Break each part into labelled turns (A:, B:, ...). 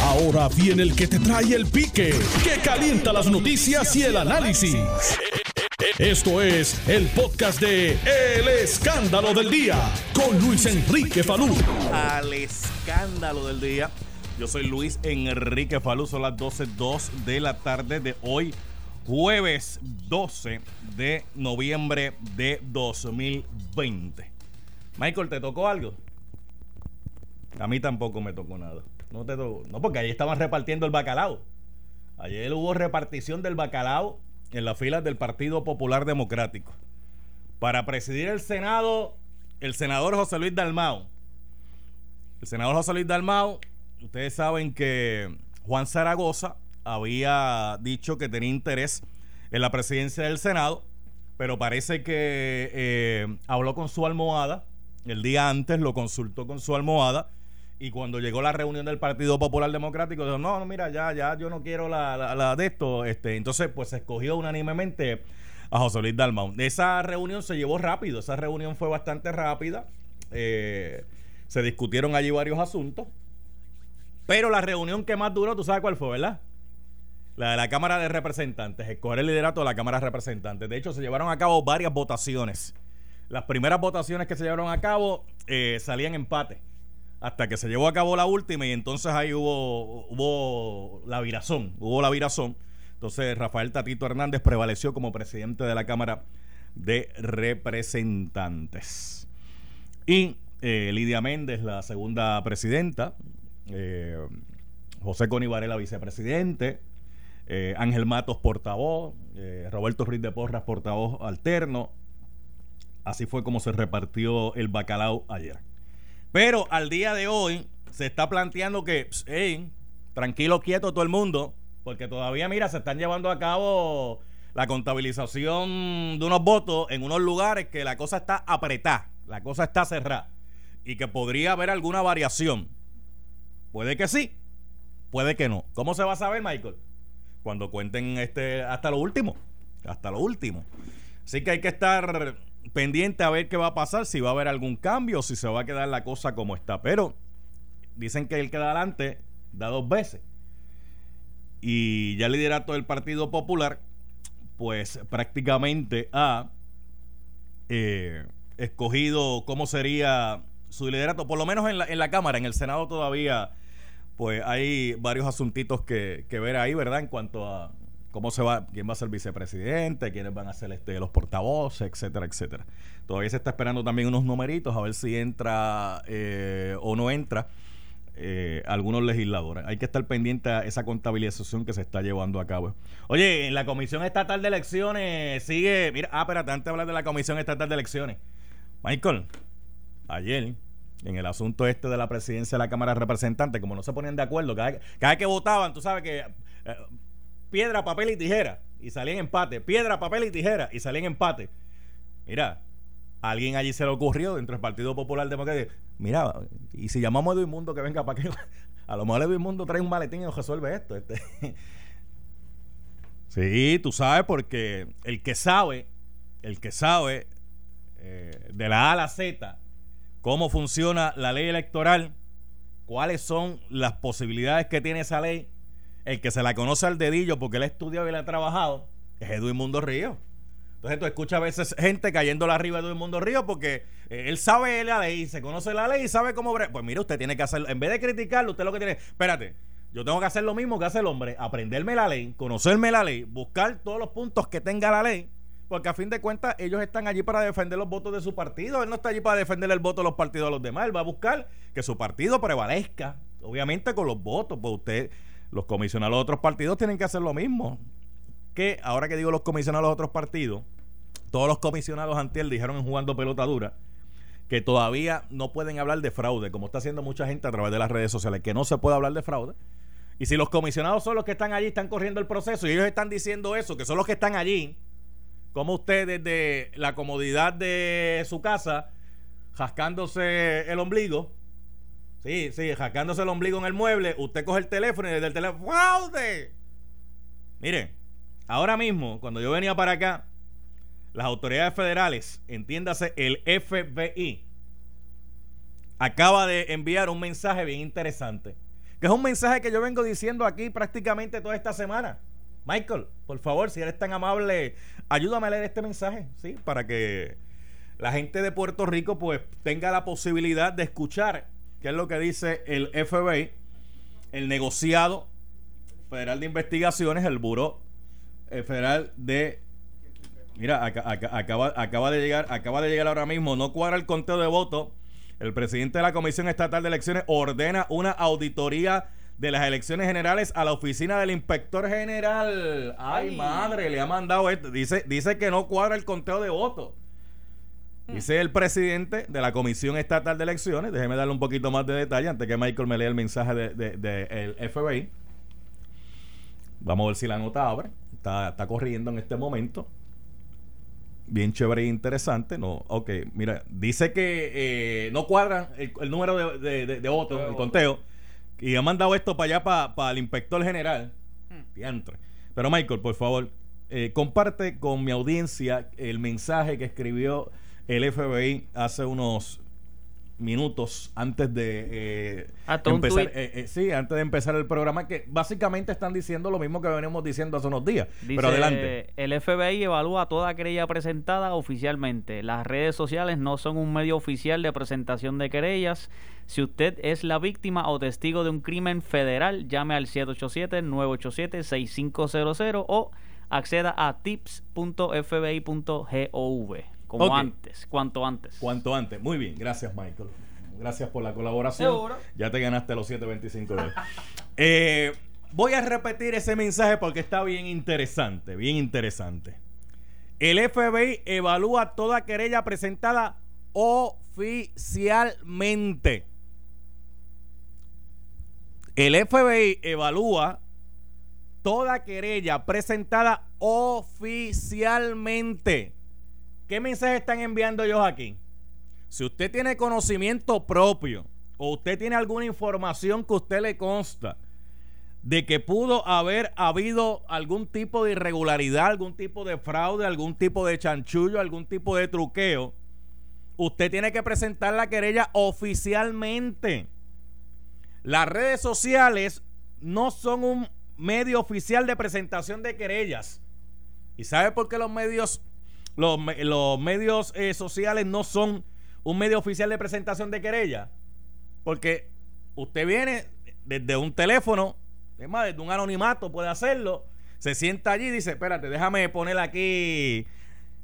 A: Ahora viene el que te trae el pique, que calienta las noticias y el análisis. Esto es el podcast de El Escándalo del Día con Luis Enrique Falú.
B: Al escándalo del día. Yo soy Luis Enrique Falú, son las 12.02 de la tarde de hoy, jueves 12 de noviembre de 2020. Michael, ¿te tocó algo? A mí tampoco me tocó nada. No, te no porque ayer estaban repartiendo el bacalao. Ayer hubo repartición del bacalao en las filas del Partido Popular Democrático. Para presidir el Senado, el senador José Luis Dalmao. El senador José Luis Dalmao, ustedes saben que Juan Zaragoza había dicho que tenía interés en la presidencia del Senado, pero parece que eh, habló con su almohada, el día antes lo consultó con su almohada, y cuando llegó la reunión del Partido Popular Democrático, dijo, no, no, mira, ya, ya, yo no quiero la, la, la de esto. Este, entonces, pues se escogió unánimemente a José Luis Dalmau. Esa reunión se llevó rápido, esa reunión fue bastante rápida. Eh, se discutieron allí varios asuntos. Pero la reunión que más duró, tú sabes cuál fue, ¿verdad? La de la Cámara de Representantes, escoger el liderato de la Cámara de Representantes. De hecho, se llevaron a cabo varias votaciones. Las primeras votaciones que se llevaron a cabo eh, salían empate hasta que se llevó a cabo la última y entonces ahí hubo, hubo la virazón, hubo la virazón. Entonces Rafael Tatito Hernández prevaleció como presidente de la Cámara de Representantes. Y eh, Lidia Méndez, la segunda presidenta, eh, José Coni Varela, vicepresidente, eh, Ángel Matos, portavoz, eh, Roberto Ruiz de Porras, portavoz alterno. Así fue como se repartió el bacalao ayer. Pero al día de hoy se está planteando que, tranquilo, quieto todo el mundo, porque todavía, mira, se están llevando a cabo la contabilización de unos votos en unos lugares que la cosa está apretada, la cosa está cerrada y que podría haber alguna variación. Puede que sí, puede que no. ¿Cómo se va a saber, Michael? Cuando cuenten este hasta lo último, hasta lo último. Así que hay que estar pendiente a ver qué va a pasar, si va a haber algún cambio o si se va a quedar la cosa como está. Pero dicen que el que da adelante da dos veces. Y ya el liderato del Partido Popular, pues prácticamente ha eh, escogido cómo sería su liderato, por lo menos en la, en la Cámara, en el Senado todavía, pues hay varios asuntitos que, que ver ahí, ¿verdad? En cuanto a cómo se va, quién va a ser vicepresidente, quiénes van a ser este, los portavoces, etcétera, etcétera. Todavía se está esperando también unos numeritos a ver si entra eh, o no entra eh, algunos legisladores. Hay que estar pendiente a esa contabilización que se está llevando a cabo. Oye, en la Comisión Estatal de Elecciones sigue, mira, ah, espérate, antes de hablar de la Comisión Estatal de Elecciones. Michael, ayer en el asunto este de la presidencia de la Cámara de Representantes, como no se ponían de acuerdo, cada, vez que votaban, tú sabes que eh, piedra, papel y tijera y salían empate, piedra, papel y tijera y salían empate. Mira, alguien allí se le ocurrió dentro del Partido Popular Democrático, mira, y si llamamos a Edwin Mundo que venga para que a lo mejor Edwin Mundo trae un maletín y nos resuelve esto. Este. Sí, tú sabes porque el que sabe, el que sabe eh, de la A a la Z cómo funciona la ley electoral, cuáles son las posibilidades que tiene esa ley, el que se la conoce al dedillo porque él ha estudiado y le ha trabajado, es Edwin Mundo Río. Entonces tú escuchas a veces gente cayéndole arriba de Edwin Mundo Río porque eh, él sabe la ley, se conoce la ley y sabe cómo... Pues mire, usted tiene que hacer, en vez de criticarlo, usted lo que tiene... Espérate, yo tengo que hacer lo mismo que hace el hombre, aprenderme la ley, conocerme la ley, buscar todos los puntos que tenga la ley, porque a fin de cuentas ellos están allí para defender los votos de su partido, él no está allí para defender el voto de los partidos de los demás, él va a buscar que su partido prevalezca, obviamente con los votos, pues usted los comisionados de otros partidos tienen que hacer lo mismo. Que ahora que digo los comisionados de otros partidos, todos los comisionados antiel dijeron en jugando pelota dura que todavía no pueden hablar de fraude, como está haciendo mucha gente a través de las redes sociales, que no se puede hablar de fraude. Y si los comisionados son los que están allí, están corriendo el proceso y ellos están diciendo eso, que son los que están allí, como usted desde la comodidad de su casa, jascándose el ombligo, Sí, sí, jacándose el ombligo en el mueble, usted coge el teléfono y desde el teléfono, ¡fraude! Mire, ahora mismo, cuando yo venía para acá, las autoridades federales, entiéndase el FBI, acaba de enviar un mensaje bien interesante, que es un mensaje que yo vengo diciendo aquí prácticamente toda esta semana. Michael, por favor, si eres tan amable, ayúdame a leer este mensaje, ¿sí? Para que la gente de Puerto Rico pues tenga la posibilidad de escuchar qué es lo que dice el FBI, el negociado federal de investigaciones, el Buró eh, Federal de Mira, acaba, acaba de llegar, acaba de llegar ahora mismo, no cuadra el conteo de votos. El presidente de la Comisión Estatal de Elecciones ordena una auditoría de las elecciones generales a la oficina del inspector general. Ay, madre, le ha mandado esto. Dice, dice que no cuadra el conteo de votos. Dice el presidente de la Comisión Estatal de Elecciones, déjeme darle un poquito más de detalle antes que Michael me lea el mensaje del de, el FBI. Vamos a ver si la nota abre. Está, está corriendo en este momento bien chévere e interesante. No, ok, mira, dice que eh, no cuadra el, número de, de, votos, el conteo, y ha mandado esto para allá, para, el inspector general. Hmm. Pero Michael, por favor, eh, comparte con mi audiencia el mensaje que escribió el FBI hace unos minutos antes de eh, empezar eh, eh, sí antes de empezar el programa que básicamente están diciendo lo mismo que venimos diciendo hace unos días. Pero adelante.
C: el FBI evalúa toda querella presentada oficialmente. Las redes sociales no son un medio oficial de presentación de querellas. Si usted es la víctima o testigo de un crimen federal llame al 787 987 6500 o acceda a tips.fbi.gov como antes, cuanto antes.
B: Cuanto antes. Muy bien, gracias Michael. Gracias por la colaboración. Ya te ganaste los 725 de eh, Voy a repetir ese mensaje porque está bien interesante, bien interesante. El FBI evalúa toda querella presentada oficialmente. El FBI evalúa toda querella presentada oficialmente. ¿Qué mensaje están enviando ellos aquí? Si usted tiene conocimiento propio o usted tiene alguna información que usted le consta de que pudo haber habido algún tipo de irregularidad, algún tipo de fraude, algún tipo de chanchullo, algún tipo de truqueo, usted tiene que presentar la querella oficialmente. Las redes sociales no son un medio oficial de presentación de querellas. ¿Y sabe por qué los medios los, los medios eh, sociales no son un medio oficial de presentación de querella. Porque usted viene desde un teléfono, es más, desde un anonimato puede hacerlo, se sienta allí y dice, espérate, déjame poner aquí,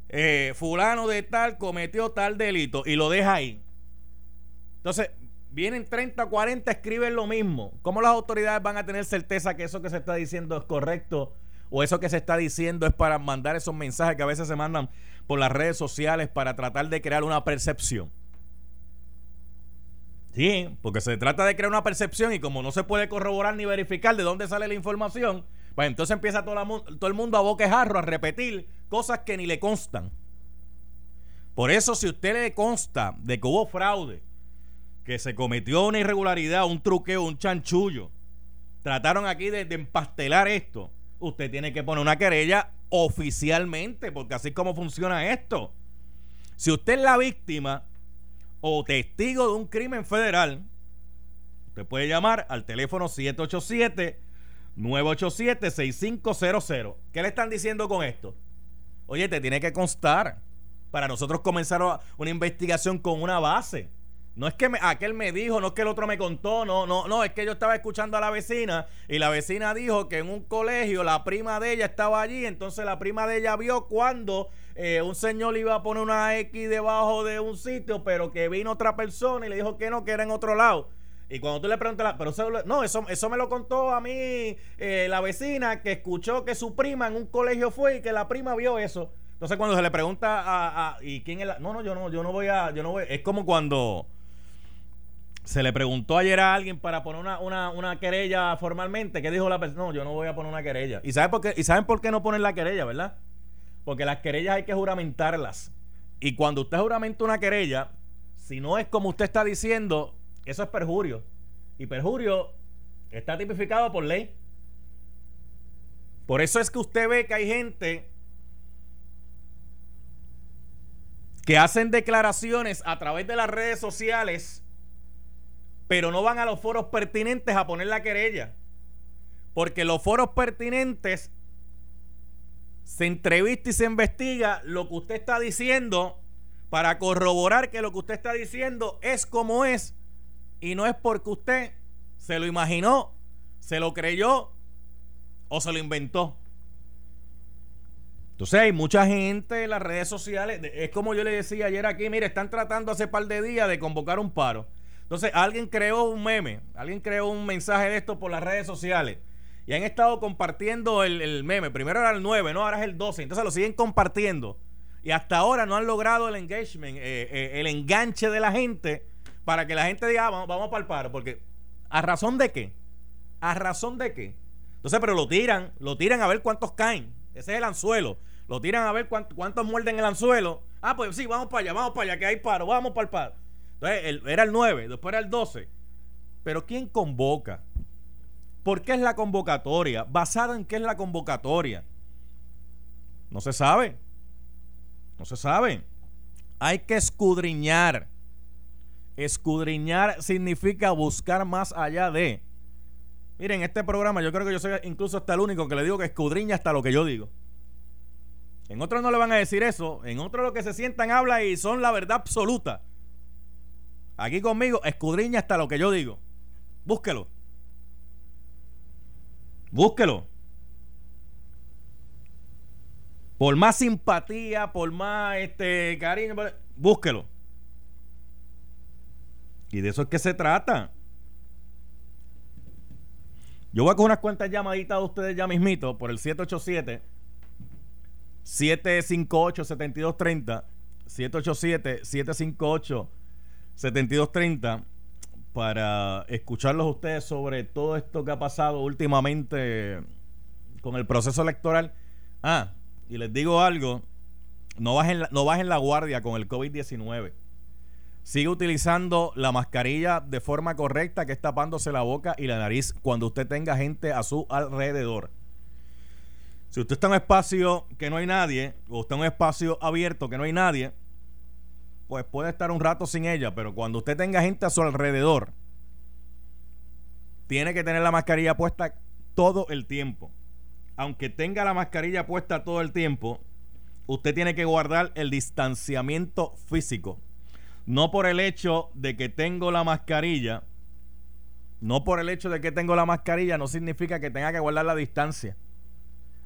B: eh, fulano de tal cometió tal delito y lo deja ahí. Entonces, vienen 30, 40, escriben lo mismo. ¿Cómo las autoridades van a tener certeza que eso que se está diciendo es correcto? O eso que se está diciendo es para mandar esos mensajes que a veces se mandan por las redes sociales para tratar de crear una percepción. Sí, porque se trata de crear una percepción y como no se puede corroborar ni verificar de dónde sale la información, pues entonces empieza todo, el mundo a boquejarro, a repetir cosas que ni le constan. Por eso si usted le consta de que hubo fraude, que se cometió una irregularidad, un truqueo, un chanchullo, trataron aquí de empastelar esto, usted tiene que poner una querella oficialmente, porque así es como funciona esto. Si usted es la víctima o testigo de un crimen federal, usted puede llamar al teléfono 787 987 6500. ¿Qué le están diciendo con esto? Oye, te tiene que constar para nosotros comenzar una investigación con una base. No es que aquel me dijo, no es que el otro me contó, no, no, no, es que yo estaba escuchando a la vecina y la vecina dijo que en un colegio la prima de ella estaba allí, entonces la prima de ella vio cuando eh, un señor iba a poner una X debajo de un sitio, pero que vino otra persona y le dijo que no, que era en otro lado. Y cuando tú le preguntas, pero no, eso, eso me lo contó a mí eh, la vecina que escuchó que su prima en un colegio fue y que la prima vio eso. Entonces cuando se le pregunta a, a ¿y quién es la? No, no, yo no, yo no voy a, yo no voy, es como cuando se le preguntó ayer a alguien para poner una, querella formalmente. ¿Qué dijo la persona? No, yo no voy a poner una querella. ¿Y, sabe por qué? ¿Y saben por qué no ponen la querella, verdad? Porque las querellas hay que juramentarlas. Y cuando usted juramenta una querella, si no es como usted está diciendo, eso es perjurio. Y perjurio está tipificado por ley. Por eso es que usted ve que hay gente que hacen declaraciones a través de las redes sociales pero no van a los foros pertinentes a poner la querella. Porque los foros pertinentes se entrevista y se investiga lo que usted está diciendo para corroborar que lo que usted está diciendo es como es y no es porque usted se lo imaginó, se lo creyó o se lo inventó. Entonces hay mucha gente en las redes sociales, es como yo le decía ayer aquí, mire, están tratando hace par de días de convocar un paro. Entonces alguien creó un meme, alguien creó un mensaje de esto por las redes sociales y han estado compartiendo el, meme. Primero era el 9, ¿no? Ahora es el 12. Entonces lo siguen compartiendo. Y hasta ahora no han logrado el engagement, eh, eh, el enganche de la gente para que la gente diga, ah, vamos, vamos para el paro. Porque, ¿a razón de qué? ¿A razón de qué? Entonces, pero lo tiran, lo tiran a ver cuántos caen. Ese es el anzuelo. Lo tiran a ver cuántos, muerden el anzuelo. Ah, pues sí, vamos para allá, vamos para allá, que hay paro, vamos para el paro. Entonces, era el 9, después era el 12. Pero ¿quién convoca? ¿Por qué es la convocatoria? ¿Basada en qué es la convocatoria? No se sabe. No se sabe. Hay que escudriñar. Escudriñar significa buscar más allá de. Miren, este programa yo creo que yo soy incluso hasta el único que le digo que escudriña hasta lo que yo digo. En otros no le van a decir eso. En otros lo que se sientan habla y son la verdad absoluta. Aquí conmigo, escudriña hasta lo que yo digo. Búsquelo. Búsquelo. Por más simpatía, por más este cariño, búsquelo. Y de eso es que se trata. Yo voy a coger unas cuantas llamaditas de ustedes ya mismito por el 787 758 7230 787 758 7230 para escucharlos ustedes sobre todo esto que ha pasado últimamente con el proceso electoral. Ah, y les digo algo, no bajen la, no bajen la guardia con el COVID-19. Sigue utilizando la mascarilla de forma correcta, que es tapándose la boca y la nariz cuando usted tenga gente a su alrededor. Si usted está en un espacio que no hay nadie, o está en un espacio abierto que no hay nadie, pues puede estar un rato sin ella, pero cuando usted tenga gente a su alrededor, tiene que tener la mascarilla puesta todo el tiempo. Aunque tenga la mascarilla puesta todo el tiempo, usted tiene que guardar el distanciamiento físico. No por el hecho de que tengo la mascarilla, no por el hecho de que tengo la mascarilla, no significa que tenga que guardar la distancia.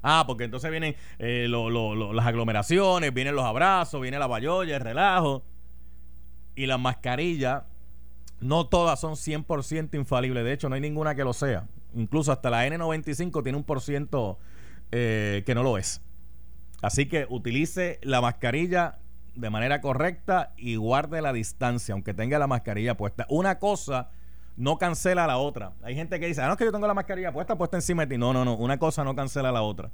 B: Ah, porque entonces vienen eh, las aglomeraciones, vienen los abrazos, viene la bayolla, el relajo y las mascarillas, no todas son 100% infalibles. De hecho, no hay ninguna que lo sea. Incluso hasta la N95 tiene un por ciento eh, que no lo es. Así que utilice la mascarilla de manera correcta y guarde la distancia, aunque tenga la mascarilla puesta. Una cosa no cancela la otra. Hay gente que dice, ah, no es que yo tengo la mascarilla puesta, puesta encima de ti. No, no, no. Una cosa no cancela la otra.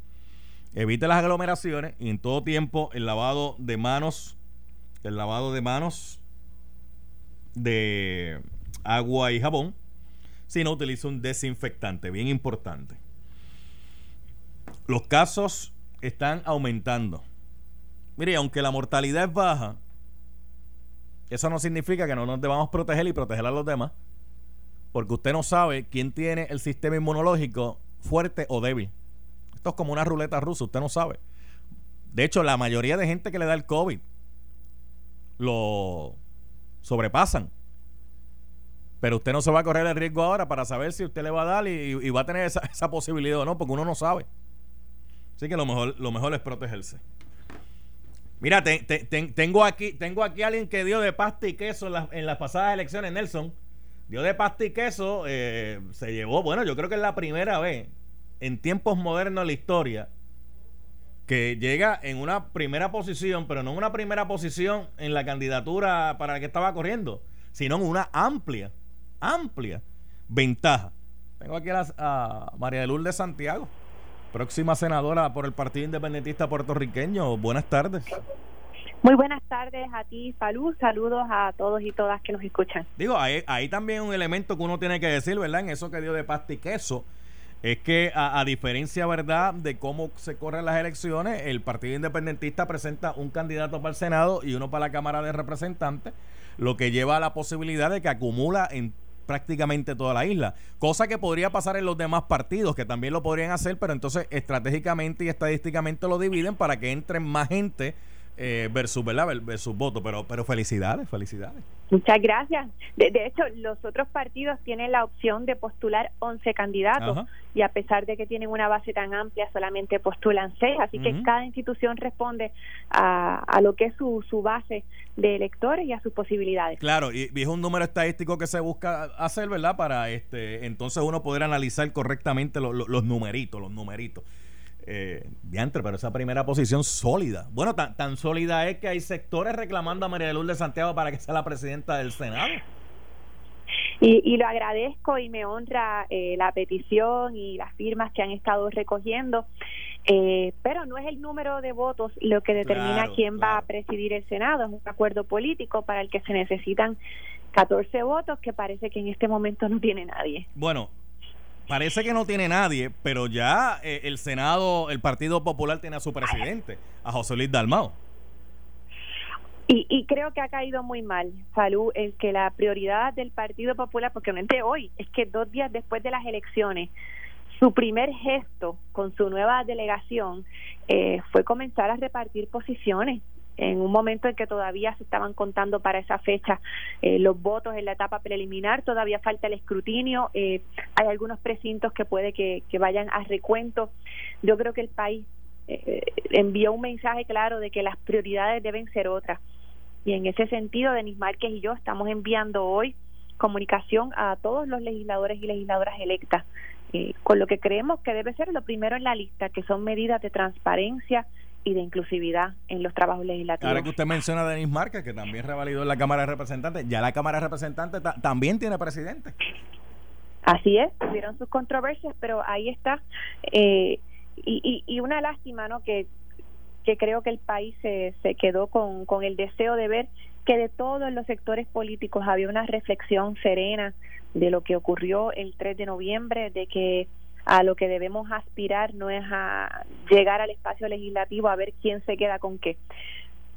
B: Evite las aglomeraciones y en todo tiempo el lavado de manos, el lavado de manos de agua y jabón, sino utiliza un desinfectante, bien importante. Los casos están aumentando. Mire, aunque la mortalidad es baja, eso no significa que no nos debamos proteger y proteger a los demás, porque usted no sabe quién tiene el sistema inmunológico fuerte o débil. Esto es como una ruleta rusa, usted no sabe. De hecho, la mayoría de gente que le da el COVID lo sobrepasan. Pero usted no se va a correr el riesgo ahora para saber si usted le va a dar y, va a tener esa, posibilidad o no, porque uno no sabe. Así que lo mejor, lo mejor es protegerse. Mira, tengo aquí tengo aquí a alguien que dio de pasta y queso en, las pasadas elecciones, Nelson. Dio de pasta y queso, eh, se llevó, bueno, yo creo que es la primera vez en tiempos modernos de la historia que llega en una primera posición, pero no en una primera posición en la candidatura para la que estaba corriendo, sino en una amplia, amplia ventaja. Tengo aquí a, María de Lourdes Santiago, próxima senadora por el Partido Independentista Puertorriqueño. Buenas tardes.
D: Muy buenas tardes a ti, salud, saludos a todos y todas que nos escuchan.
B: Digo, hay, hay también un elemento que uno tiene que decir, ¿verdad? En eso que dio de pasta y queso es que a, diferencia, ¿verdad?, de cómo se corren las elecciones, el Partido Independentista presenta un candidato para el Senado y uno para la Cámara de Representantes, lo que lleva a la posibilidad de que acumula en prácticamente toda la isla. Cosa que podría pasar en los demás partidos, que también lo podrían hacer, pero entonces estratégicamente y estadísticamente lo dividen para que entren más gente eh, versus, ¿verdad? versus voto. Pero, pero felicidades, felicidades.
D: Muchas gracias. De, hecho, los otros partidos tienen la opción de postular 11 candidatos y a pesar de que tienen una base tan amplia, solamente postulan 6. Así que cada institución responde a, a lo que es su, su base de electores y a sus posibilidades.
B: Claro, y, es un número estadístico que se busca hacer, ¿verdad? Para este entonces uno poder analizar correctamente los numeritos, los numeritos. Eh, diantre, pero esa primera posición sólida. Bueno, tan, tan sólida es que hay sectores reclamando a María de Lourdes Santiago para que sea la presidenta del Senado.
D: Y, y lo agradezco y me honra eh, la petición y las firmas que han estado recogiendo, eh, pero no es el número de votos lo que determina quién va a presidir el Senado, es un acuerdo político para el que se necesitan 14 votos que parece que en este momento no tiene nadie.
B: Bueno, parece que no tiene nadie, pero ya eh, el Senado, el Partido Popular tiene a su presidente, a José Luis Dalmao.
D: Y, y, creo que ha caído muy mal, Salud, el que la prioridad del Partido Popular, porque realmente hoy, es que dos días después de las elecciones, su primer gesto con su nueva delegación eh, fue comenzar a repartir posiciones en un momento en que todavía se estaban contando para esa fecha eh, los votos en la etapa preliminar, todavía falta el escrutinio, eh, hay algunos precintos que puede que, vayan a recuento. Yo creo que el país eh, envió un mensaje claro de que las prioridades deben ser otras. Y en ese sentido, Denis Márquez y yo estamos enviando hoy comunicación a todos los legisladores y legisladoras electas, con lo que creemos que debe ser lo primero en la lista, que son medidas de transparencia, y de inclusividad en los trabajos legislativos.
B: Ahora que usted menciona a Denis Márquez, que también revalidó en la Cámara de Representantes, ya la Cámara de Representantes también tiene presidente.
D: Así es, tuvieron sus controversias, pero ahí está. Eh, y, y, una lástima, ¿no? Que, que creo que el país se, se quedó con, con el deseo de ver que de todos los sectores políticos había una reflexión serena de lo que ocurrió el 3 de noviembre, de que a lo que debemos aspirar no es a llegar al espacio legislativo a ver quién se queda con qué.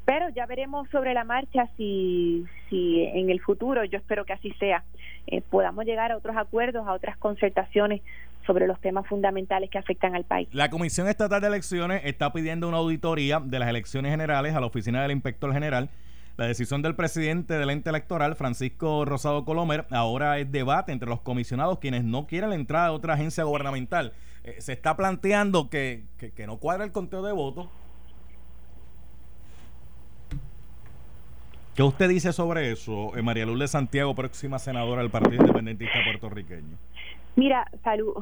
D: Pero ya veremos sobre la marcha si, si en el futuro, yo espero que así sea, eh, podamos llegar a otros acuerdos, a otras concertaciones sobre los temas fundamentales que afectan al país.
B: La Comisión Estatal de Elecciones está pidiendo una auditoría de las elecciones generales a la Oficina del Inspector General la decisión del presidente del ente electoral, Francisco Rosado Colomer, ahora es debate entre los comisionados quienes no quieren la entrada de otra agencia gubernamental. Eh, se está planteando que, que, no cuadra el conteo de votos. ¿Qué usted dice sobre eso, eh, María Lourdes Santiago, próxima senadora del Partido Independentista puertorriqueño?
D: Mira, salud,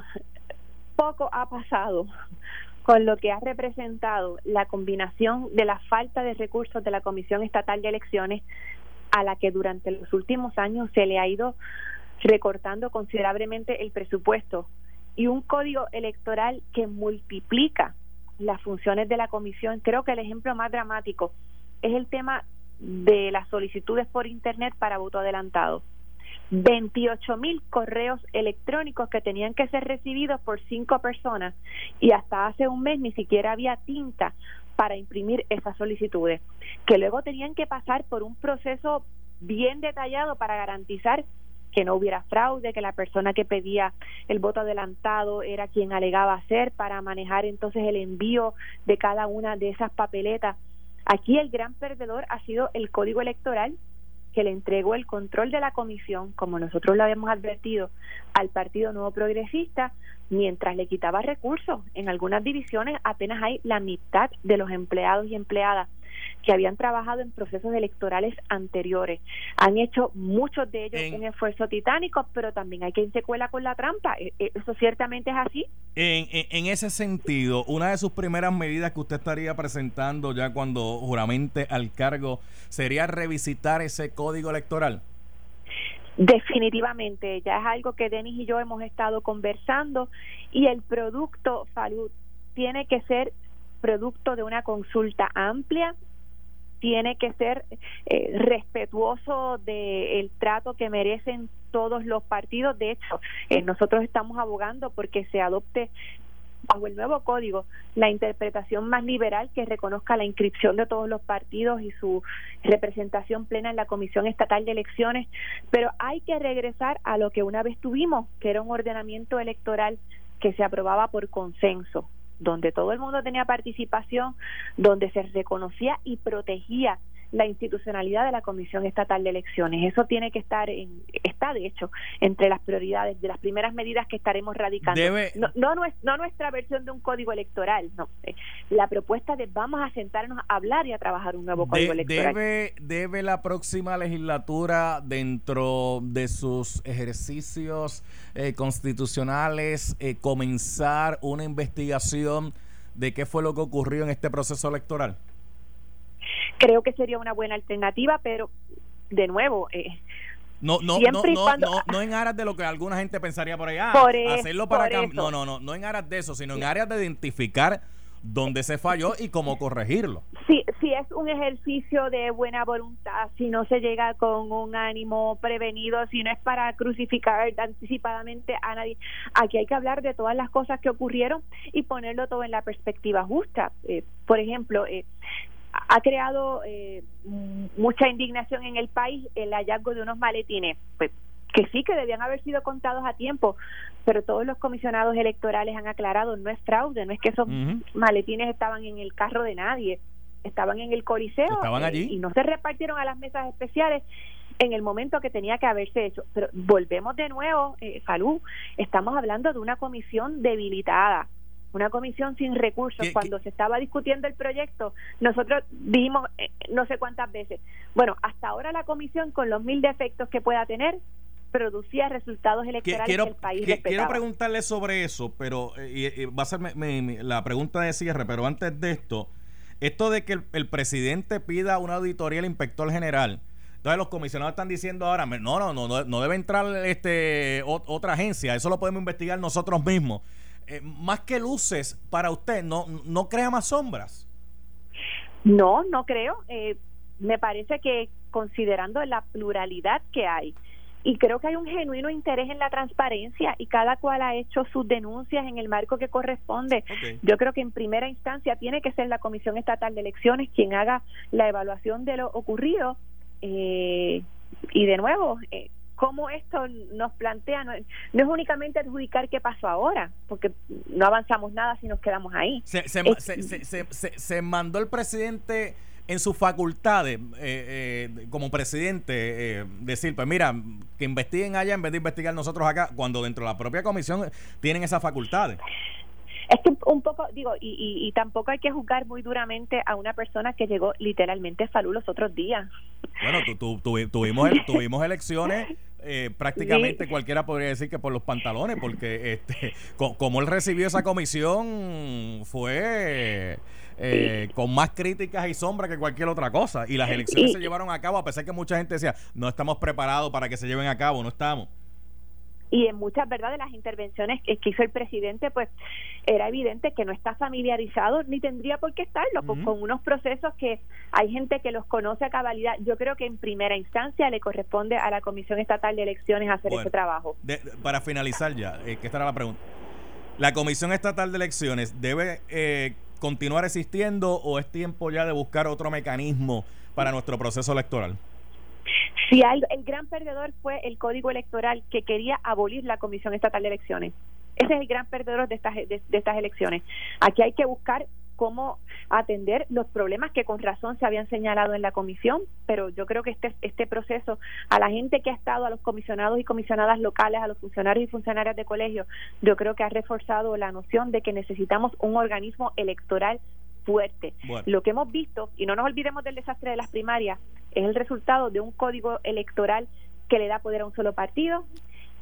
D: poco ha pasado con lo que ha representado la combinación de la falta de recursos de la Comisión Estatal de Elecciones a la que durante los últimos años se le ha ido recortando considerablemente el presupuesto y un código electoral que multiplica las funciones de la comisión. Creo que el ejemplo más dramático es el tema de las solicitudes por Internet para voto adelantado. 28 mil correos electrónicos que tenían que ser recibidos por cinco personas y hasta hace un mes ni siquiera había tinta para imprimir esas solicitudes, que luego tenían que pasar por un proceso bien detallado para garantizar que no hubiera fraude, que la persona que pedía el voto adelantado era quien alegaba ser para manejar entonces el envío de cada una de esas papeletas. Aquí el gran perdedor ha sido el código electoral que le entregó el control de la comisión, como nosotros lo habíamos advertido, al Partido Nuevo Progresista, mientras le quitaba recursos. En algunas divisiones apenas hay la mitad de los empleados y empleadas que habían trabajado en procesos electorales anteriores. Han hecho muchos de ellos un esfuerzo titánico, pero también hay quien se cuela con la trampa. E, e, eso ciertamente es así.
B: En, en, ese sentido, una de sus primeras medidas que usted estaría presentando ya cuando juramente al cargo sería revisitar ese código electoral.
D: Definitivamente, ya es algo que Denis y yo hemos estado conversando y el producto salud tiene que ser producto de una consulta amplia, tiene que ser eh, respetuoso del trato que merecen todos los partidos. De hecho, eh, nosotros estamos abogando porque se adopte bajo el nuevo código la interpretación más liberal que reconozca la inscripción de todos los partidos y su representación plena en la Comisión Estatal de Elecciones, pero hay que regresar a lo que una vez tuvimos, que era un ordenamiento electoral que se aprobaba por consenso, donde todo el mundo tenía participación, donde se reconocía y protegía la institucionalidad de la Comisión Estatal de Elecciones. Eso tiene que estar, en, está de hecho, entre las prioridades de las primeras medidas que estaremos radicando. No, no, nuestra versión de un código electoral, no. Eh, la propuesta de vamos a sentarnos a hablar y a trabajar un nuevo código electoral.
B: Debe, ¿Debe la próxima legislatura, dentro de sus ejercicios eh, constitucionales, eh, comenzar una investigación de qué fue lo que ocurrió en este proceso electoral?
D: Creo que sería una buena alternativa, pero de nuevo, eh,
B: no, no, no, no, no, en aras de lo que alguna gente pensaría por allá. Por hacerlo para No, no, no, no en aras de eso, sino en áreas de identificar dónde se falló y cómo corregirlo.
D: Sí, sí es un ejercicio de buena voluntad, si no se llega con un ánimo prevenido, si no es para crucificar anticipadamente a nadie. Aquí hay que hablar de todas las cosas que ocurrieron y ponerlo todo en la perspectiva justa. Eh, por ejemplo, eh, ha creado eh, mucha indignación en el país el hallazgo de unos maletines, pues, que sí que debían haber sido contados a tiempo, pero todos los comisionados electorales han aclarado no es fraude, no es que esos maletines estaban en el carro de nadie, estaban en el coliseo
B: estaban allí.
D: y no se repartieron a las mesas especiales en el momento que tenía que haberse hecho. Pero volvemos de nuevo, eh, Falú, estamos hablando de una comisión debilitada, una comisión sin recursos. Cuando se estaba discutiendo el proyecto, nosotros dijimos eh, no sé cuántas veces, bueno, hasta ahora la comisión con los mil defectos que pueda tener producía resultados electorales quiero, que el país que,
B: Quiero preguntarle sobre eso, pero eh, va a ser la pregunta de cierre, pero antes de esto, esto de que el, presidente pida una auditoría al inspector general, entonces los comisionados están diciendo ahora, no, no, no, no debe entrar este otra agencia, eso lo podemos investigar nosotros mismos. Eh, más que luces para usted, ¿no, no crea más sombras?
D: No, no creo. Eh, me parece que considerando la pluralidad que hay, y creo que hay un genuino interés en la transparencia y cada cual ha hecho sus denuncias en el marco que corresponde. Yo creo que en primera instancia tiene que ser la Comisión Estatal de Elecciones quien haga la evaluación de lo ocurrido. Eh, y de nuevo, eh, cómo esto nos plantea, no, es únicamente adjudicar qué pasó ahora, porque no avanzamos nada si nos quedamos ahí.
B: Se, se, mandó el presidente en sus facultades eh, eh, como presidente eh, decir, pues mira, que investiguen allá en vez de investigar nosotros acá, cuando dentro de la propia comisión tienen esas facultades.
D: Es que un poco, digo, y, y, tampoco hay que juzgar muy duramente a una persona que llegó literalmente salud los otros días.
B: Bueno, tuvimos, tuvimos elecciones eh, prácticamente cualquiera podría decir que por los pantalones, porque este, como él recibió esa comisión fue eh, con más críticas y sombras que cualquier otra cosa. Y las elecciones se llevaron a cabo a pesar que mucha gente decía, no estamos preparados para que se lleven a cabo, no estamos
D: y en muchas verdad de las intervenciones que, hizo el presidente pues era evidente que no está familiarizado ni tendría por qué estarlo con, unos procesos que hay gente que los conoce a cabalidad. Yo creo que en primera instancia le corresponde a la Comisión Estatal de Elecciones hacer ese trabajo.
B: para finalizar ya eh, que esta era la pregunta. La Comisión Estatal de Elecciones debe eh, continuar existiendo o es tiempo ya de buscar otro mecanismo para nuestro proceso electoral
D: si el gran perdedor fue el código electoral que quería abolir la Comisión Estatal de Elecciones. Ese es el gran perdedor de estas, de, estas elecciones. Aquí hay que buscar cómo atender los problemas que con razón se habían señalado en la comisión, pero yo creo que este, este proceso, a la gente que ha estado, a los comisionados y comisionadas locales, a los funcionarios y funcionarias de colegio, yo creo que ha reforzado la noción de que necesitamos un organismo electoral fuerte. Lo que hemos visto, y no nos olvidemos del desastre de las primarias, es el resultado de un código electoral que le da poder a un solo partido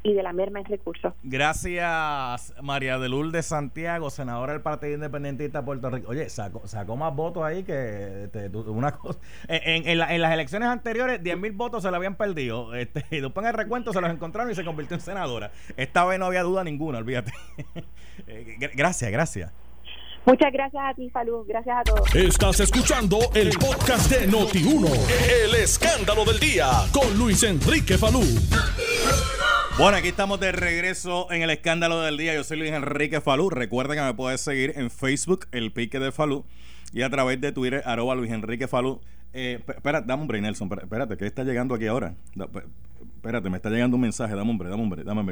D: y de la merma en recursos.
B: Gracias, María de Lourdes Santiago, senadora del Partido Independentista de Puerto Rico. Oye, sacó, sacó más votos ahí que este, una cosa. En, en, las elecciones anteriores, 10 mil votos se le habían perdido. Este, y después en el recuento se los encontraron y se convirtió en senadora. Esta vez no había duda ninguna, olvídate. Eh, gracias, gracias.
D: Muchas gracias a ti, Salud. Gracias a todos.
A: Estás escuchando el podcast de Noti1. El escándalo del día con Luis Enrique Falú.
B: Bueno, aquí estamos de regreso en el escándalo del día. Yo soy Luis Enrique Falú. Recuerda que me puedes seguir en Facebook, El Pique de Falú, y a través de Twitter, arroba Luis Enrique Falú. Eh, espera, dame un break, Nelson. Espérate, ¿qué está llegando aquí ahora? espérate, me está llegando un mensaje. Dame un break, dame un break, dame un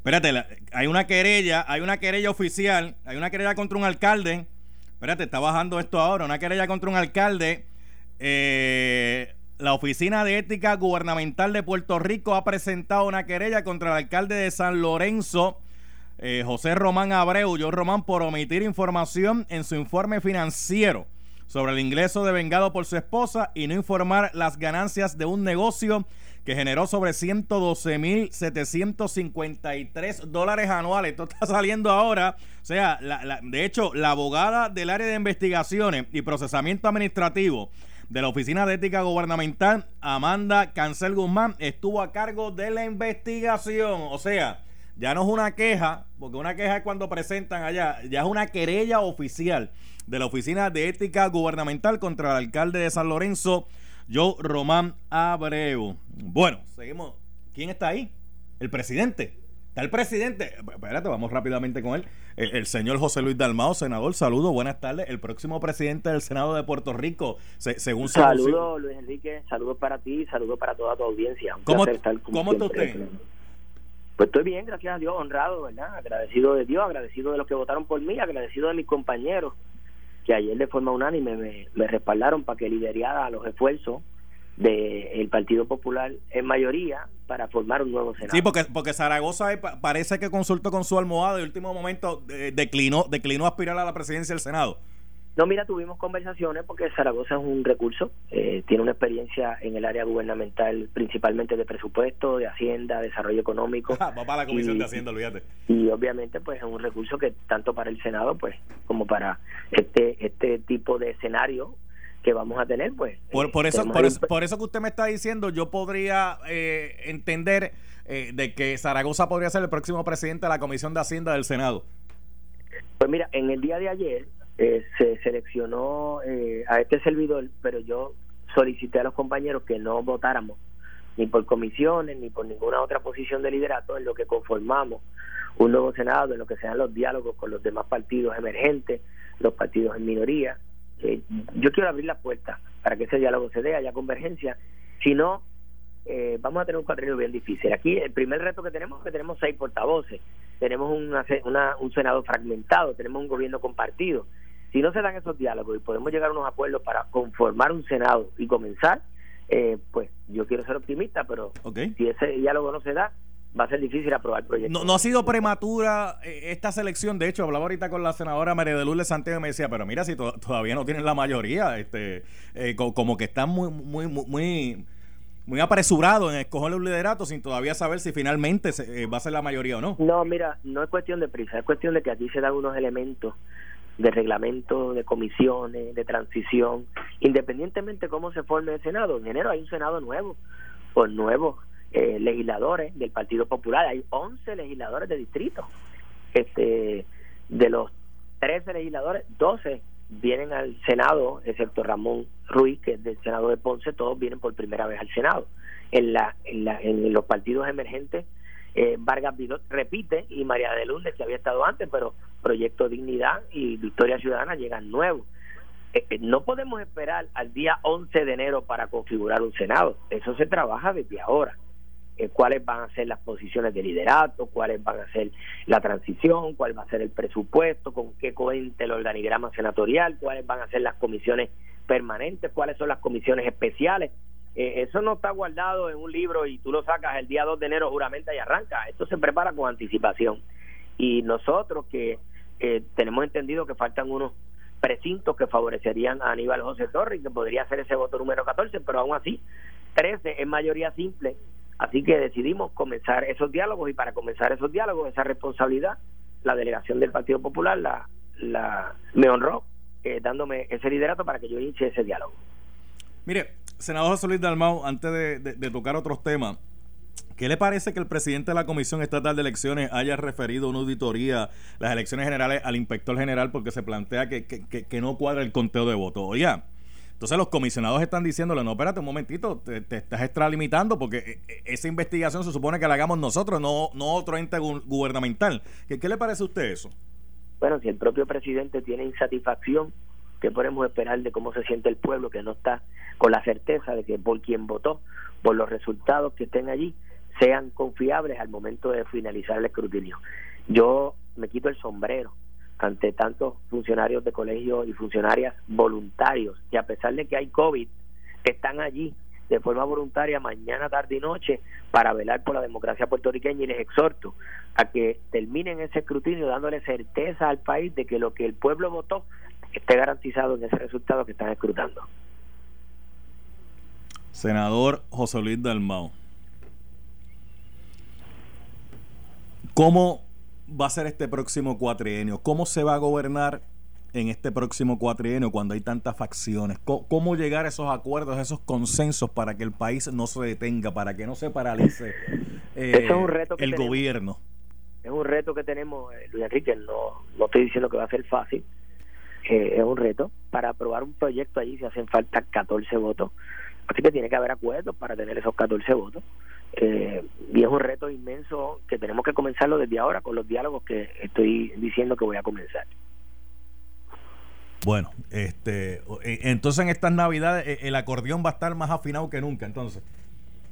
B: Espérate, hay una querella, hay una querella oficial, hay una querella contra un alcalde. Espérate, está bajando esto ahora. Una querella contra un alcalde. Eh, la Oficina de Ética Gubernamental de Puerto Rico ha presentado una querella contra el alcalde de San Lorenzo, eh, José Román Abreu, yo Román, por omitir información en su informe financiero sobre el ingreso de vengado por su esposa y no informar las ganancias de un negocio que generó sobre 112.753 dólares anuales. Esto está saliendo ahora. O sea, de hecho, la abogada del área de investigaciones y procesamiento administrativo de la Oficina de Ética Gubernamental, Amanda Cancel Guzmán, estuvo a cargo de la investigación. O sea, ya no es una queja, porque una queja es cuando presentan allá, ya es una querella oficial de la Oficina de Ética Gubernamental contra el alcalde de San Lorenzo, Joe Román Abreu. Bueno, seguimos. ¿Quién está ahí? El presidente. Está el presidente. Espérate, vamos rápidamente con él. El, señor José Luis Dalmao, senador. Saludos, buenas tardes. El próximo presidente del Senado de Puerto Rico, según
E: Saludos, Luis Enrique. Saludos para ti, saludos para toda tu audiencia.
B: ¿Cómo, ¿cómo está usted?
E: Pues estoy bien, gracias a Dios, honrado, ¿verdad? Agradecido de Dios, agradecido de los que votaron por mí, agradecido de mis compañeros que ayer de forma unánime me, respaldaron para que liderara los esfuerzos del Partido Popular en mayoría para formar un nuevo Senado.
B: Sí, porque, porque Zaragoza parece que consultó con su almohada y último momento eh, declinó, declinó aspirar a la presidencia del Senado.
E: No, mira, tuvimos conversaciones porque Zaragoza es un recurso, eh, tiene una experiencia en el área gubernamental, principalmente de presupuesto, de Hacienda, desarrollo económico.
B: Va para la Comisión de Hacienda, olvídate.
E: Y obviamente, pues es un recurso que tanto para el Senado, pues como para este este tipo de escenario que vamos a tener, pues.
B: Por, eh, eso, por, eso, por eso que usted me está diciendo, yo podría eh, entender eh, de que Zaragoza podría ser el próximo presidente de la Comisión de Hacienda del Senado.
E: Pues mira, en el día de ayer se seleccionó a este servidor, pero yo solicité a los compañeros que no votáramos ni por comisiones ni por ninguna otra posición de liderato en lo que conformamos un nuevo Senado, en lo que sean los diálogos con los demás partidos emergentes, los partidos en minoría eh, yo quiero abrir la puerta para que ese diálogo se dé, haya convergencia. Si no, eh, vamos a tener un cuadrillo bien difícil. Aquí el primer reto que tenemos es que tenemos seis portavoces, tenemos una, un Senado fragmentado, tenemos un gobierno compartido. Si no se dan esos diálogos y podemos llegar a unos acuerdos para conformar un Senado y comenzar, eh, pues yo quiero ser optimista, pero si ese diálogo no se da, va a ser difícil aprobar el proyecto.
B: No, no ha sido prematura eh, esta selección. De hecho, hablaba ahorita con la senadora María de Lourdes Santiago y me decía, pero mira, si todavía no tienen la mayoría, este eh, como que están muy, muy, muy, muy apresurados en escoger los lideratos sin todavía saber si finalmente se, eh, va a ser la mayoría o no.
E: No, mira, no es cuestión de prisa, es cuestión de que aquí se dan unos elementos de reglamento, de comisiones, de transición, independientemente de cómo se forme el Senado. En enero hay un Senado nuevo, por nuevo eh, legisladores del Partido Popular. Hay 11 legisladores de distrito. Este, de los 13 legisladores, 12 vienen al Senado, excepto Ramón Ruiz, que es del Senado de Ponce, todos vienen por primera vez al Senado. En, la, en, la, en los partidos emergentes, eh, Vargas Vidot repite y María de Lourdes, que había estado antes, pero Proyecto Dignidad y Victoria Ciudadana llegan nuevos. Eh, no podemos esperar al día 11 de enero para configurar un Senado. Eso se trabaja desde ahora. Eh, cuáles van a ser las posiciones de liderato, cuáles van a ser la transición, cuál va a ser el presupuesto, con qué cuente el organigrama senatorial, cuáles van a ser las comisiones permanentes, cuáles son las comisiones especiales. Eh, eso no está guardado en un libro y tú lo sacas el día 2 de enero juramenta y arranca. Esto se prepara con anticipación. Y nosotros que eh, tenemos entendido que faltan unos precintos que favorecerían a Aníbal José Torres, que podría ser ese voto número 14, pero aún así 13 es mayoría simple Así que decidimos comenzar esos diálogos y para comenzar esos diálogos, esa responsabilidad, la delegación del Partido Popular la, la me honró eh, dándome ese liderato para que yo inicie ese diálogo.
B: Mire, senador José Luis Dalmau, antes de, tocar otros temas, ¿Qué le parece que el presidente de la Comisión Estatal de Elecciones haya referido una auditoría, las elecciones generales, al inspector general porque se plantea que, que, que no cuadra el conteo de votos? Oiga, Entonces los comisionados están diciéndole, no, espérate un momentito, te, estás extralimitando porque e, e, esa investigación se supone que la hagamos nosotros, no, no otro ente gubernamental. ¿Qué, ¿Qué le parece a usted eso?
E: Bueno, si el propio presidente tiene insatisfacción, ¿qué podemos esperar de cómo se siente el pueblo que no está con la certeza de que por quien votó, por los resultados que estén allí, sean confiables al momento de finalizar el escrutinio? Yo me quito el sombrero ante tantos funcionarios de colegio y funcionarias voluntarios y a pesar de que hay COVID, están allí de forma voluntaria mañana, tarde y noche para velar por la democracia puertorriqueña y les exhorto a que terminen ese escrutinio dándole certeza al país de que lo que el pueblo votó esté garantizado en ese resultado que están escrutando.
B: Senador José Luis Dalmau, ¿cómo va a ser este próximo cuatrienio? ¿Cómo se va a gobernar en este próximo cuatrienio cuando hay tantas facciones? ¿Cómo, llegar a esos acuerdos, a esos consensos para que el país no se detenga, para que no se paralice
E: eh, es un reto
B: el gobierno?
E: Es un reto que tenemos, eh, Luis Enrique, no, no estoy diciendo que va a ser fácil, eh, es un reto. Para aprobar un proyecto allí se hacen falta 14 votos, así que tiene que haber acuerdos para tener esos 14 votos. Eh, y es un reto inmenso que tenemos que comenzarlo desde ahora con los diálogos que estoy diciendo que voy a comenzar.
B: Bueno, este, eh, entonces en estas navidades eh, el acordeón va a estar más afinado que nunca, entonces.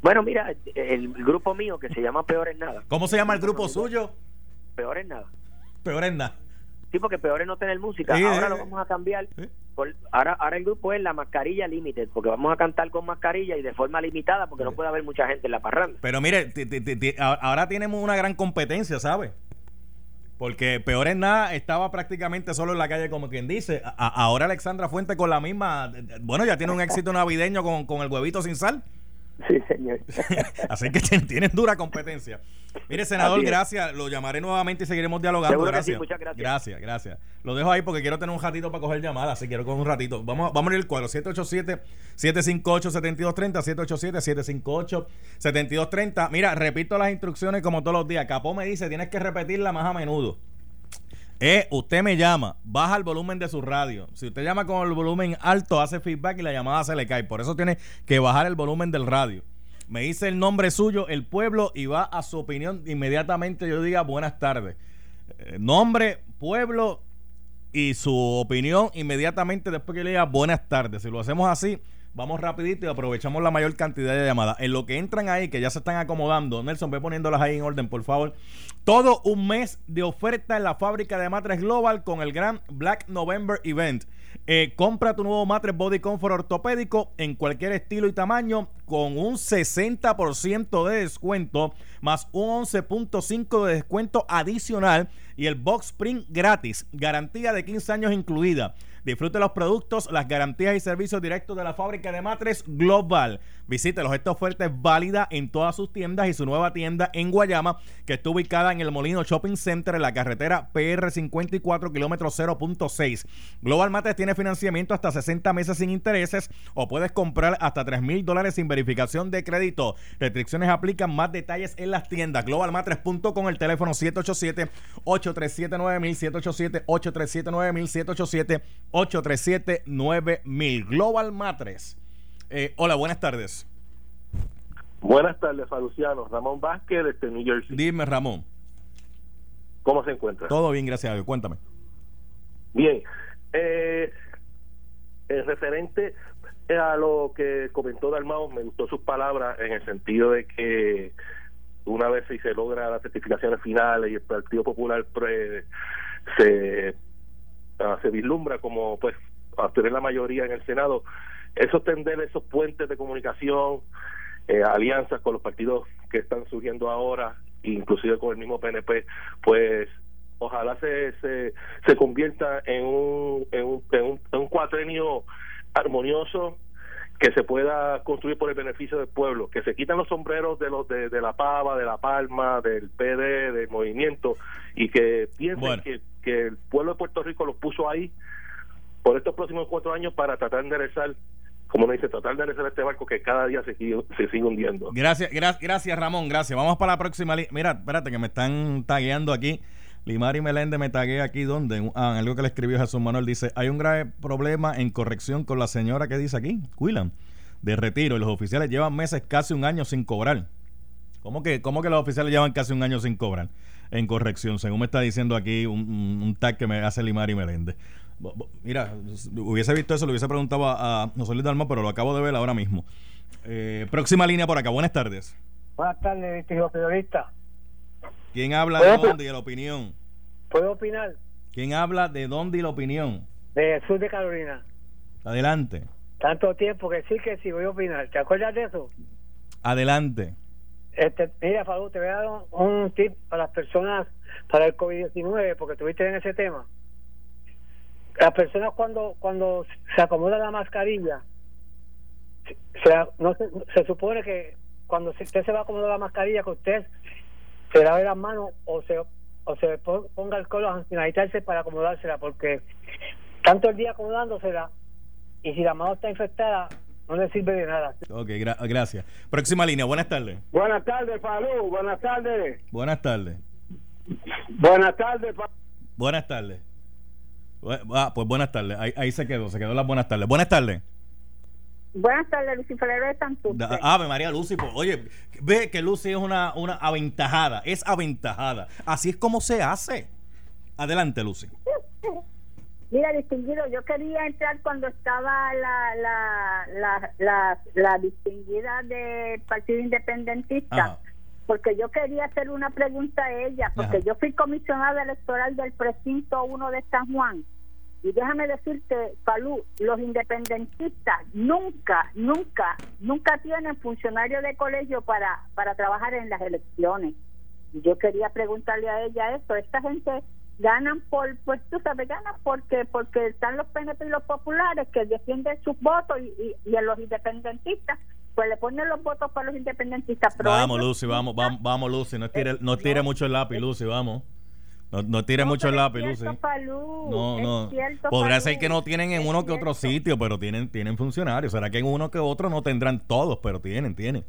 E: Bueno, mira, el grupo mío que se llama Peor en Nada.
B: ¿Cómo se llama el grupo suyo?
E: Peor en Nada.
B: Peor en Nada.
E: Sí, porque peor es no tener música. ahora lo vamos a cambiar. Ahora, ahora el grupo es la mascarilla limited, porque vamos a cantar con mascarilla y de forma limitada, porque no puede haber mucha gente en la parranda.
B: Pero mire, ahora tenemos una gran competencia, ¿sabes? Porque peor es nada, estaba prácticamente solo en la calle, como quien dice. ahora Alexandra Fuente con la misma. Bueno, ya tiene un éxito navideño con, con el huevito sin sal.
E: Sí, señor.
B: Así que tienen dura competencia. Mire, senador, gracias. Lo llamaré nuevamente y seguiremos dialogando. gracias.
E: muchas gracias.
B: Gracias, gracias. Lo dejo ahí porque quiero tener un ratito para coger llamadas. Así quiero coger un ratito. Vamos, vamos a ir el cuadro: 787-758-7230. 787-758-7230. Mira, repito las instrucciones como todos los días. Capó me dice: tienes que repetirla más a menudo. Eh, usted me llama, baja el volumen de su radio. Si usted llama con el volumen alto, hace feedback y la llamada se le cae. Por eso tiene que bajar el volumen del radio. Me dice el nombre suyo, el pueblo, y va a su opinión. Inmediatamente yo diga buenas tardes. Eh, nombre, pueblo y su opinión inmediatamente después que le diga buenas tardes. Si lo hacemos así, Vamos rapidito y aprovechamos la mayor cantidad de llamadas. En lo que entran ahí, que ya se están acomodando, Nelson, ve poniéndolas ahí en orden, por favor. Todo un mes de oferta en la fábrica de matres Global con el gran Black November Event. Eh, compra tu nuevo matres Body Comfort ortopédico en cualquier estilo y tamaño con un 60% de descuento más un 11.5% de descuento adicional y el box spring gratis. Garantía de 15 años incluida. Disfrute los productos, las garantías y servicios directos de la fábrica de matres Global. Visítelos. Esta oferta es válida en todas sus tiendas y su nueva tienda en Guayama, que está ubicada en el Molino Shopping Center en la carretera PR 54 kilómetros 0.6. Global Matres tiene financiamiento hasta 60 meses sin intereses o puedes comprar hasta 3 mil dólares sin verificación de crédito. Restricciones aplican. Más detalles en las tiendas. Globalmatres.com, el teléfono 787 837 9000 787 837 9000 787 837-9000. Global Matres. Eh, hola, buenas tardes.
F: Buenas tardes, Faluciano. Ramón Vázquez, desde New Jersey.
B: Dime, Ramón.
F: ¿Cómo se encuentra?
B: Todo bien, gracias a Dios. Cuéntame.
F: Bien. Eh, referente a lo que comentó Dalmao, me gustó sus palabras en el sentido de que una vez se logra las certificaciones finales y el Partido Popular se se vislumbra como pues a tener la mayoría en el Senado, eso tender esos puentes de comunicación, eh, alianzas con los partidos que están surgiendo ahora, inclusive con el mismo PNP, pues ojalá se, se, se convierta en un, en un, en un, cuatrenio armonioso que se pueda construir por el beneficio del pueblo, que se quitan los sombreros de los de, la Pava, de la Palma, del PD, del movimiento y que piensen que que el pueblo de Puerto Rico los puso ahí por estos próximos cuatro años para tratar de enderezar como nos dice, tratar de enderezar este barco que cada día se, se sigue hundiendo.
B: Gracias, gracias Ramón, gracias. Vamos para la próxima. Mira, espérate que me están tagueando aquí. Limari Meléndez me tagué aquí donde, ah, algo que le escribió Jesús Manuel, dice, hay un grave problema en corrección con la señora que dice aquí, Quilan, de retiro, y los oficiales llevan meses, casi un año sin cobrar. ¿Cómo que, cómo que los oficiales llevan casi un año sin cobrar? En corrección, según me está diciendo aquí un, tag que me hace Limari Meléndez. Mira, hubiese visto eso, lo hubiese preguntado a, José Luis Dalma, pero lo acabo de ver ahora mismo. Eh, próxima línea por acá. Buenas tardes.
G: Buenas tardes, distinguido periodista.
B: ¿Quién habla de dónde y de la opinión?
G: ¿Puedo opinar?
B: ¿Quién habla de dónde y la opinión?
G: De sur de Carolina.
B: Adelante.
G: Tanto tiempo que sí que sí voy a opinar. ¿Te acuerdas de eso?
B: Adelante.
G: Este, mira, Fabu, te voy a dar un, tip para las personas para el COVID-19, porque tuviste en ese tema. Las personas cuando cuando se acomoda la mascarilla, se, no se, se supone que cuando usted se va a acomodar la mascarilla, que usted se lave las manos o se o se ponga el colo a finalizarse para acomodársela, porque tanto el día acomodándosela y si la mano está infectada, no le sirve de nada.
B: Ok, gracias. Próxima línea, buenas tardes.
H: Buenas tardes, Falú, buenas tardes.
B: Buenas tardes.
H: Buenas tardes,
B: Buenas tardes. Ah, pues buenas tardes. Ahí, ahí se quedó, se quedó las buenas tardes. Buenas tardes.
I: Buenas tardes, Lucy Ferrero de Santurce.
B: Ave María Lucy, pues, oye, ve que Lucy es una, una aventajada, es aventajada. Así es como se hace. Adelante, Lucy.
I: Mira, distinguido, yo quería entrar cuando estaba la, la, la, la, la distinguida del Partido Independentista, porque yo quería hacer una pregunta a ella, porque yo fui comisionada electoral del precinto 1 de San Juan. Y déjame decirte, Palú, los independentistas nunca, nunca, nunca tienen funcionarios de colegio para, para trabajar en las elecciones. Yo quería preguntarle a ella esto, esta gente ganan por, pues tú sabes, ganan porque porque están los PNP y los populares que defienden sus votos y, y, a los independentistas pues le ponen los votos para los independentistas.
B: vamos, Lucy, vamos, vamos, vamos, Lucy, no tire, no tire mucho el lápiz, Lucy, vamos. No, no tire mucho el lápiz, Lucy. No, no. Podría ser que no tienen en uno que otro sitio, pero tienen, tienen funcionarios. Será que en uno que otro no tendrán todos, pero tienen, tienen.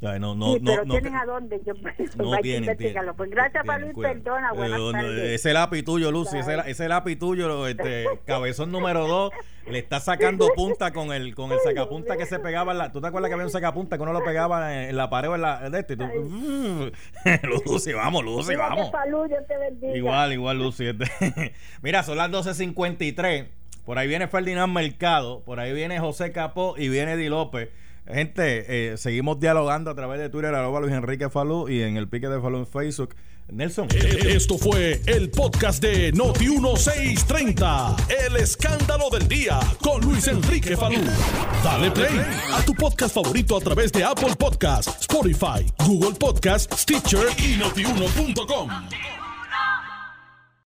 I: No, no, sí, pero no, tienen a dónde. Yo, no tienen, tienen, Pues gracias, Pablo, y perdona. Buenas eh, tardes.
B: Ese lápiz tuyo, Lucy, ese, ese, lápiz tuyo, este, cabezón número dos, le está sacando punta con el con el sacapunta que se pegaba. En la, ¿Tú te acuerdas que había un sacapunta que uno lo pegaba en, la pared o en la de este? Tú, Lucy, vamos, Lucy, vamos. Igual, igual, Lucy. Este. Mira, son las 12.53. Por ahí viene Ferdinand Mercado, por ahí viene José Capó y viene Di López. Gente, eh, seguimos dialogando a través de Twitter, arroba Luis Enrique Falú y en el pique de Falú en Facebook. Nelson.
A: Eh, esto fue el podcast de Noti1630. El escándalo del día con Luis Enrique Falú. Dale play a tu podcast favorito a través de Apple Podcasts, Spotify, Google Podcasts, Stitcher y notiuno.com.